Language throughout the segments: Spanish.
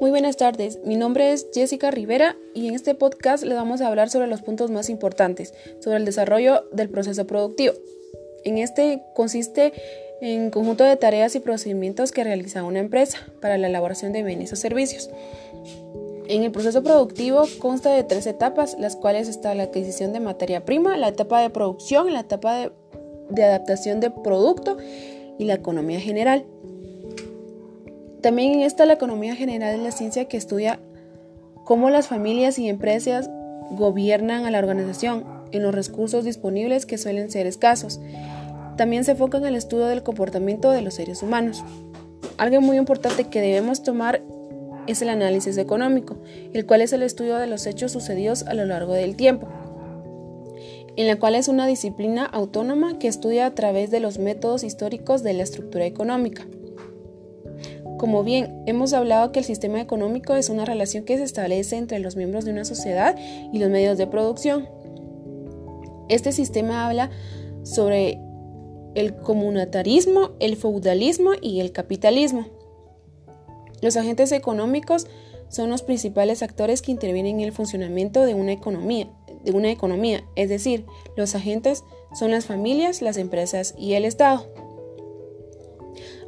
Muy buenas tardes, mi nombre es Jessica Rivera y en este podcast le vamos a hablar sobre los puntos más importantes sobre el desarrollo del proceso productivo. En este consiste en conjunto de tareas y procedimientos que realiza una empresa para la elaboración de bienes o servicios. En el proceso productivo consta de tres etapas, las cuales está la adquisición de materia prima, la etapa de producción, la etapa de, de adaptación de producto y la economía general. También en esta la economía general es la ciencia que estudia cómo las familias y empresas gobiernan a la organización en los recursos disponibles que suelen ser escasos. También se enfoca en el estudio del comportamiento de los seres humanos. Algo muy importante que debemos tomar es el análisis económico, el cual es el estudio de los hechos sucedidos a lo largo del tiempo, en la cual es una disciplina autónoma que estudia a través de los métodos históricos de la estructura económica. Como bien hemos hablado que el sistema económico es una relación que se establece entre los miembros de una sociedad y los medios de producción. Este sistema habla sobre el comunitarismo, el feudalismo y el capitalismo. Los agentes económicos son los principales actores que intervienen en el funcionamiento de una economía, de una economía, es decir, los agentes son las familias, las empresas y el Estado.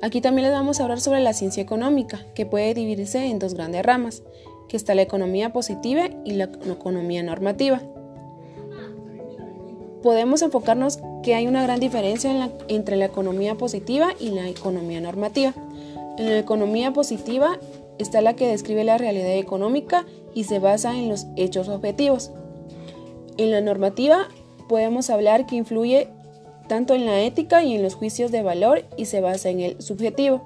Aquí también les vamos a hablar sobre la ciencia económica, que puede dividirse en dos grandes ramas, que está la economía positiva y la economía normativa. Podemos enfocarnos que hay una gran diferencia entre la economía positiva y la economía normativa. En la economía positiva está la que describe la realidad económica y se basa en los hechos objetivos. En la normativa podemos hablar que influye tanto en la ética y en los juicios de valor y se basa en el subjetivo.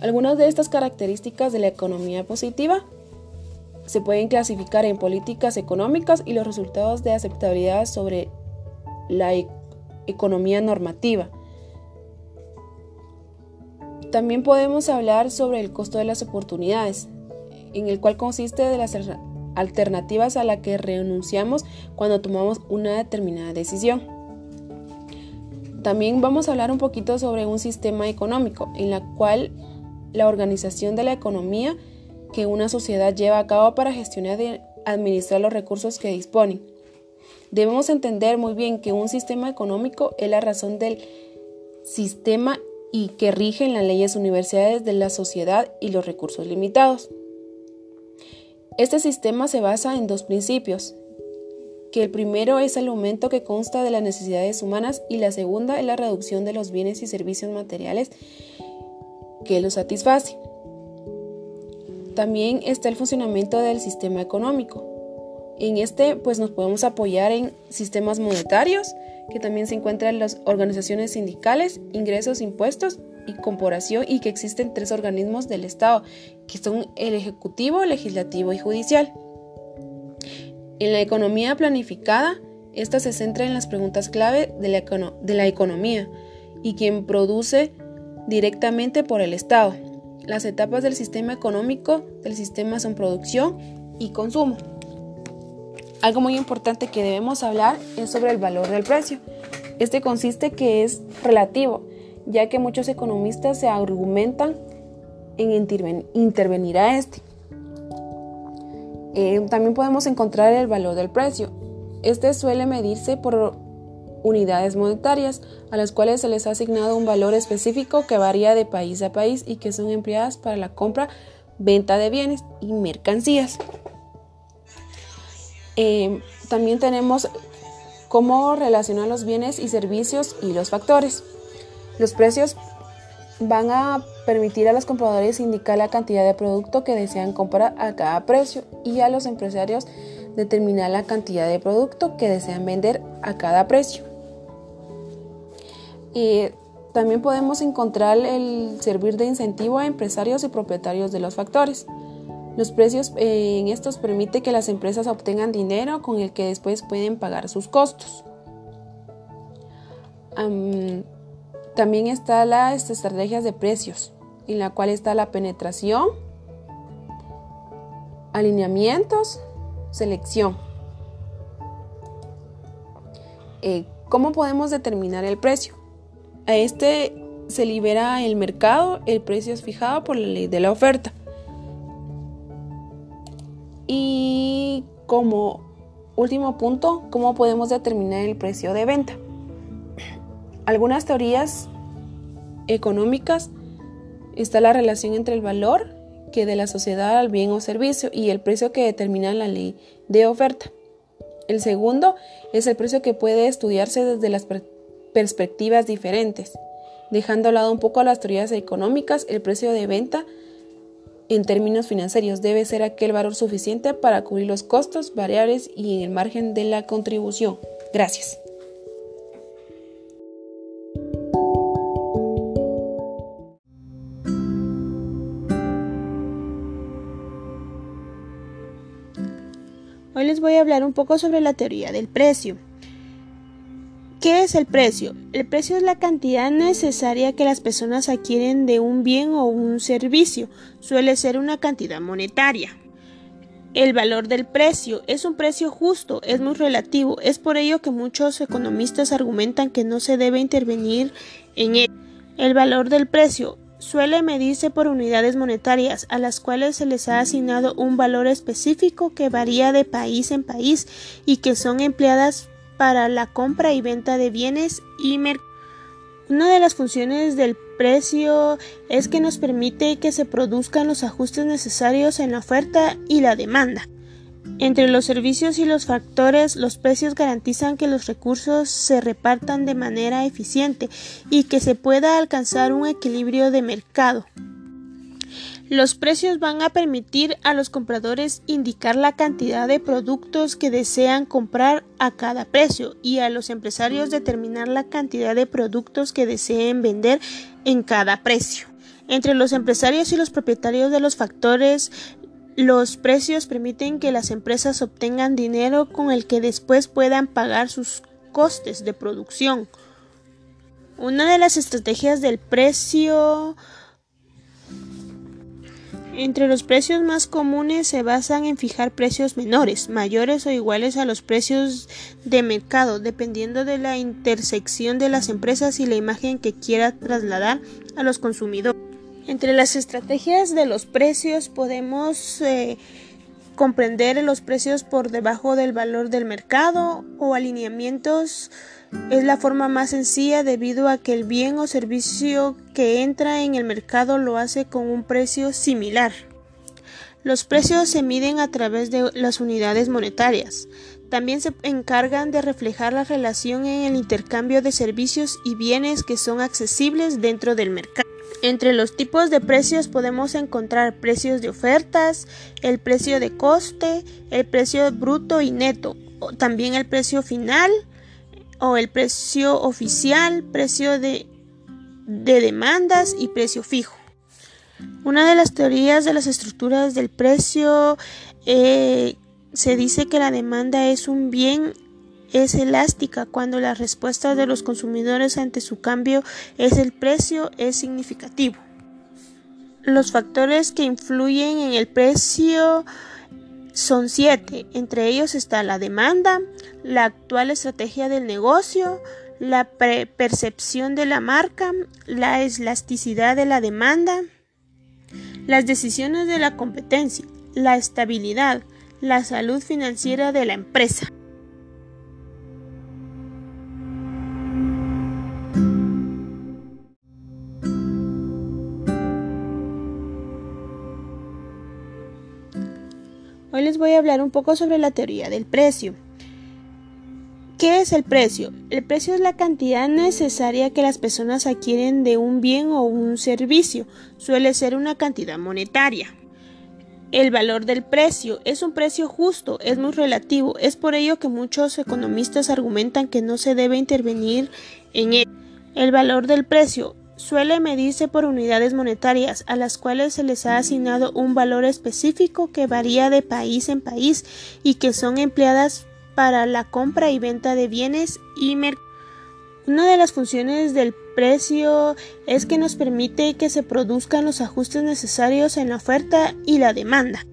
Algunas de estas características de la economía positiva se pueden clasificar en políticas económicas y los resultados de aceptabilidad sobre la e-, economía normativa. También podemos hablar sobre el costo de las oportunidades, en el cual consiste de las alternativas a las que renunciamos cuando tomamos una determinada decisión. También vamos a hablar un poquito sobre un sistema económico en la cual la organización de la economía que una sociedad lleva a cabo para gestionar y administrar los recursos que disponen. Debemos entender muy bien que un sistema económico es la razón del sistema y que rigen las leyes universales de la sociedad y los recursos limitados. Este sistema se basa en dos principios, que el primero es el aumento que consta de las necesidades humanas y la segunda es la reducción de los bienes y servicios materiales que los satisface. También está el funcionamiento del sistema económico. En este pues nos podemos apoyar en sistemas monetarios, que también se encuentran las organizaciones sindicales, ingresos, impuestos y corporación y que existen tres organismos del Estado, que son el Ejecutivo, Legislativo y Judicial. En la economía planificada, esta se centra en las preguntas clave de la, de la economía y quien produce directamente por el Estado. Las etapas del sistema económico del sistema son producción y consumo. Algo muy importante que debemos hablar es sobre el valor del precio. Este consiste que es relativo, ya que muchos economistas se argumentan en intervenir a este. Eh, también podemos encontrar el valor del precio. Este suele medirse por unidades monetarias, a las cuales se les ha asignado un valor específico que varía de país a país y que son empleadas para la compra, venta de bienes y mercancías. Eh, también tenemos cómo relacionar los bienes y servicios y los factores. Los precios van a permitir a los compradores indicar la cantidad de producto que desean comprar a cada precio y a los empresarios determinar la cantidad de producto que desean vender a cada precio. Y también podemos encontrar el servir de incentivo a empresarios y propietarios de los factores. Los precios eh, en estos permite que las empresas obtengan dinero con el que después pueden pagar sus costos. También está las estrategias de precios, en la cual está la penetración, alineamientos, selección. Eh, ¿Cómo podemos determinar el precio? A este se libera el mercado, el precio es fijado por la ley de la oferta. Y como último punto, ¿cómo podemos determinar el precio de venta? Algunas teorías económicas está la relación entre el valor que de la sociedad al bien o servicio y el precio que determina la ley de oferta. El segundo es el precio que puede estudiarse desde las perspectivas diferentes. Dejando a lado un poco las teorías económicas, el precio de venta en términos financieros debe ser aquel valor suficiente para cubrir los costos variables y en el margen de la contribución. Gracias. Les voy a hablar un poco sobre la teoría del precio. ¿Qué es el precio? El precio es la cantidad necesaria que las personas adquieren de un bien o un servicio. Suele ser una cantidad monetaria. El valor del precio es un precio justo, es muy relativo. Es por ello que muchos economistas argumentan que no se debe intervenir en él. El valor del precio suele medirse por unidades monetarias a las cuales se les ha asignado un valor específico que varía de país en país y que son empleadas para la compra y venta de bienes y mercancías. Una de las funciones del precio es que nos permite que se produzcan los ajustes necesarios en la oferta y la demanda. Entre los servicios y los factores, los precios garantizan que los recursos se repartan de manera eficiente y que se pueda alcanzar un equilibrio de mercado. Los precios van a permitir a los compradores indicar la cantidad de productos que desean comprar a cada precio y a los empresarios determinar la cantidad de productos que deseen vender en cada precio. Entre los empresarios y los propietarios de los factores, los precios permiten que las empresas obtengan dinero con el que después puedan pagar sus costes de producción. Una de las estrategias del precio entre los precios más comunes se basan en fijar precios menores, mayores o iguales a los precios de mercado, dependiendo de la intersección de las empresas y la imagen que quiera trasladar a los consumidores. Entre las estrategias de los precios podemos eh, comprender los precios por debajo del valor del mercado o alineamientos es la forma más sencilla debido a que el bien o servicio que entra en el mercado lo hace con un precio similar. Los precios se miden a través de las unidades monetarias. También se encargan de reflejar la relación en el intercambio de servicios y bienes que son accesibles dentro del mercado. Entre los tipos de precios podemos encontrar precios de ofertas, el precio de coste, el precio bruto y neto, también el precio final, o el precio oficial, precio de, demandas y precio fijo. Una de las teorías de las estructuras del precio eh, se dice que la demanda es un bien es elástica cuando la respuesta de los consumidores ante su cambio es el precio es significativo. Los factores que influyen en el precio son siete. Entre ellos está la demanda, la actual estrategia del negocio, la percepción de la marca, la elasticidad de la demanda, las decisiones de la competencia, la estabilidad, la salud financiera de la empresa. Voy a hablar un poco sobre la teoría del precio. ¿Qué es el precio? El precio es la cantidad necesaria que las personas adquieren de un bien o un servicio. Suele ser una cantidad monetaria. El valor del precio es un precio justo, es muy relativo. Es por ello que muchos economistas argumentan que no se debe intervenir en él. El valor del precio suele medirse por unidades monetarias a las cuales se les ha asignado un valor específico que varía de país en país y que son empleadas para la compra y venta de bienes y mercancías. Una de las funciones del precio es que nos permite que se produzcan los ajustes necesarios en la oferta y la demanda.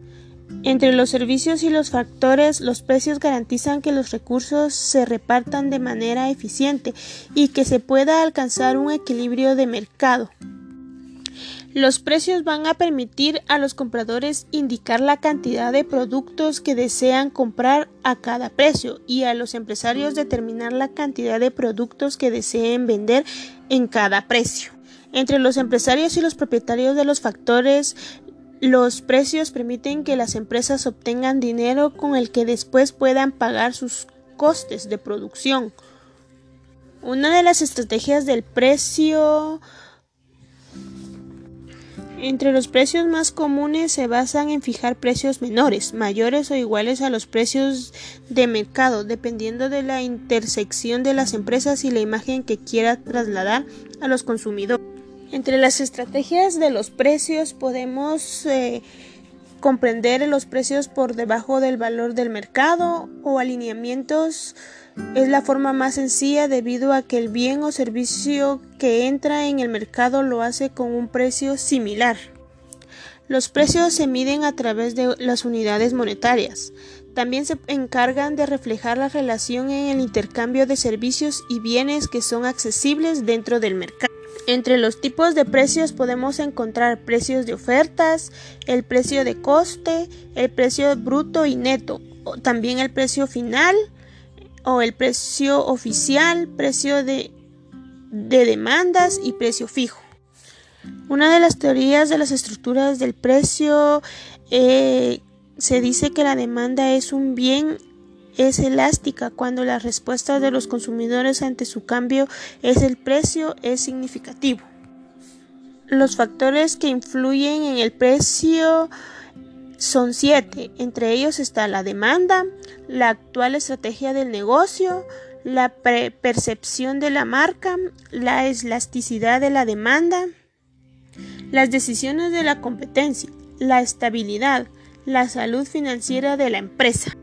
Entre los servicios y los factores, los precios garantizan que los recursos se repartan de manera eficiente y que se pueda alcanzar un equilibrio de mercado. Los precios van a permitir a los compradores indicar la cantidad de productos que desean comprar a cada precio y a los empresarios determinar la cantidad de productos que deseen vender en cada precio. Entre los empresarios y los propietarios de los factores, los precios permiten que las empresas obtengan dinero con el que después puedan pagar sus costes de producción. Una de las estrategias del precio entre los precios más comunes se basan en fijar precios menores, mayores o iguales a los precios de mercado, dependiendo de la intersección de las empresas y la imagen que quiera trasladar a los consumidores. Entre las estrategias de los precios podemos eh, comprender los precios por debajo del valor del mercado o alineamientos es la forma más sencilla debido a que el bien o servicio que entra en el mercado lo hace con un precio similar. Los precios se miden a través de las unidades monetarias. También se encargan de reflejar la relación en el intercambio de servicios y bienes que son accesibles dentro del mercado. Entre los tipos de precios podemos encontrar precios de ofertas, el precio de coste, el precio bruto y neto, también el precio final, o el precio oficial, precio de, demandas y precio fijo. Una de las teorías de las estructuras del precio eh, se dice que la demanda es un bien es elástica cuando la respuesta de los consumidores ante su cambio es el precio es significativo. Los factores que influyen en el precio son siete. Entre ellos está la demanda, la actual estrategia del negocio, la percepción de la marca, la elasticidad de la demanda, las decisiones de la competencia, la estabilidad, la salud financiera de la empresa.